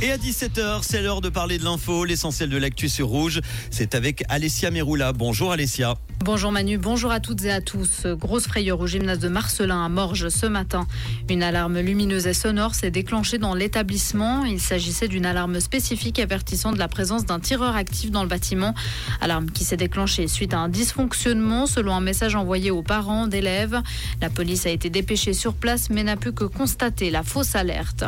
Et à 17h, c'est l'heure de parler de l'info, l'essentiel de l'actu sur Rouge. C'est avec Alessia Meroula. Bonjour Alessia. Bonjour Manu, bonjour à toutes et à tous. Grosse frayeur au gymnase de Marcelin à Morges ce matin. Une alarme lumineuse et sonore s'est déclenchée dans l'établissement. Il s'agissait d'une alarme spécifique avertissant de la présence d'un tireur actif dans le bâtiment. Alarme qui s'est déclenchée suite à un dysfonctionnement selon un message envoyé aux parents d'élèves. La police a été dépêchée sur place mais n'a pu que constater la fausse alerte.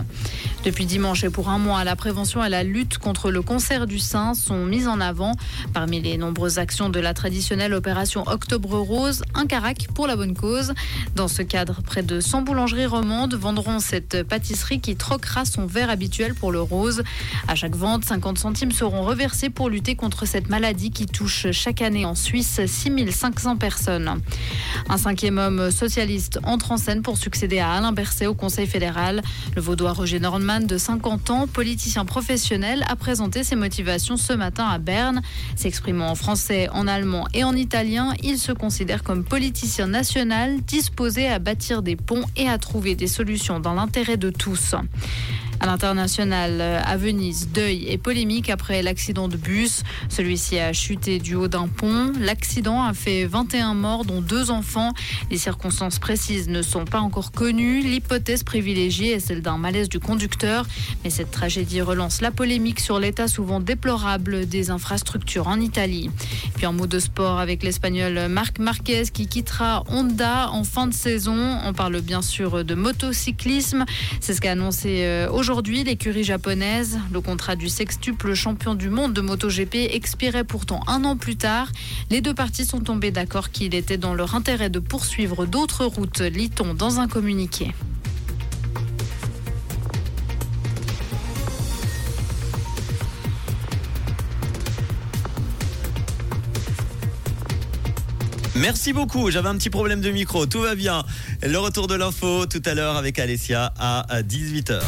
Depuis dimanche et pour un mois, la prévention et la lutte contre le cancer du sein sont mises en avant. Parmi les nombreuses actions de la traditionnelle opération Octobre Rose, un carac pour la bonne cause. Dans ce cadre, près de 100 boulangeries romandes vendront cette pâtisserie qui troquera son verre habituel pour le rose. À chaque vente, 50 centimes seront reversés pour lutter contre cette maladie qui touche chaque année en Suisse 6500 personnes. Un cinquième homme socialiste entre en scène pour succéder à Alain Berset au Conseil fédéral. Le vaudois Roger Nordman, de 50 ans, politicien professionnel, a présenté ses motivations ce matin à Berne. S'exprimant en français, en allemand et en italien, il se considère comme politicien national disposé à bâtir des ponts et à trouver des solutions dans l'intérêt de tous. À l'international, à Venise, deuil et polémique après l'accident de bus. Celui-ci a chuté du haut d'un pont. L'accident a fait 21 morts, dont deux enfants. Les circonstances précises ne sont pas encore connues. L'hypothèse privilégiée est celle d'un malaise du conducteur. Mais cette tragédie relance la polémique sur l'état souvent déplorable des infrastructures en Italie. Puis en mot de sport avec l'Espagnol Marc Marquez qui quittera Honda en fin de saison. On parle bien sûr de motocyclisme. C'est ce qu'a annoncé euh, aujourd'hui Aujourd'hui, l'écurie japonaise, le contrat du sextuple champion du monde de MotoGP expirait pourtant un an plus tard. Les deux parties sont tombées d'accord qu'il était dans leur intérêt de poursuivre d'autres routes, lit-on dans un communiqué. Merci beaucoup. J'avais un petit problème de micro. Tout va bien. Le retour de l'info tout à l'heure avec Alessia à 18h.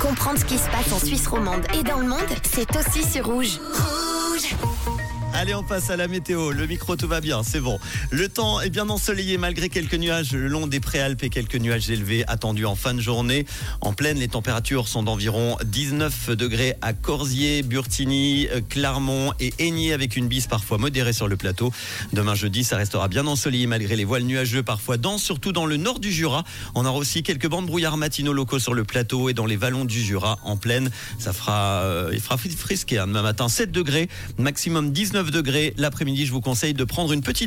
Comprendre ce qui se passe en Suisse romande et dans le monde, c'est aussi sur Rouge. Rouge Allez, on passe à la météo. Le micro, tout va bien, c'est bon. Le temps est bien ensoleillé malgré quelques nuages le long des préalpes et quelques nuages élevés attendus en fin de journée. En pleine, les températures sont d'environ 19 degrés à Corsier, Burtigny, Clermont et Aigné avec une bise parfois modérée sur le plateau. Demain jeudi, ça restera bien ensoleillé malgré les voiles nuageux parfois denses, surtout dans le nord du Jura. On aura aussi quelques bandes brouillards matinaux locaux sur le plateau et dans les vallons du Jura en pleine. Ça fera, euh, il fera frisquer hein, demain matin 7 degrés, maximum 19 degrés. L'après-midi, je vous conseille de prendre une petite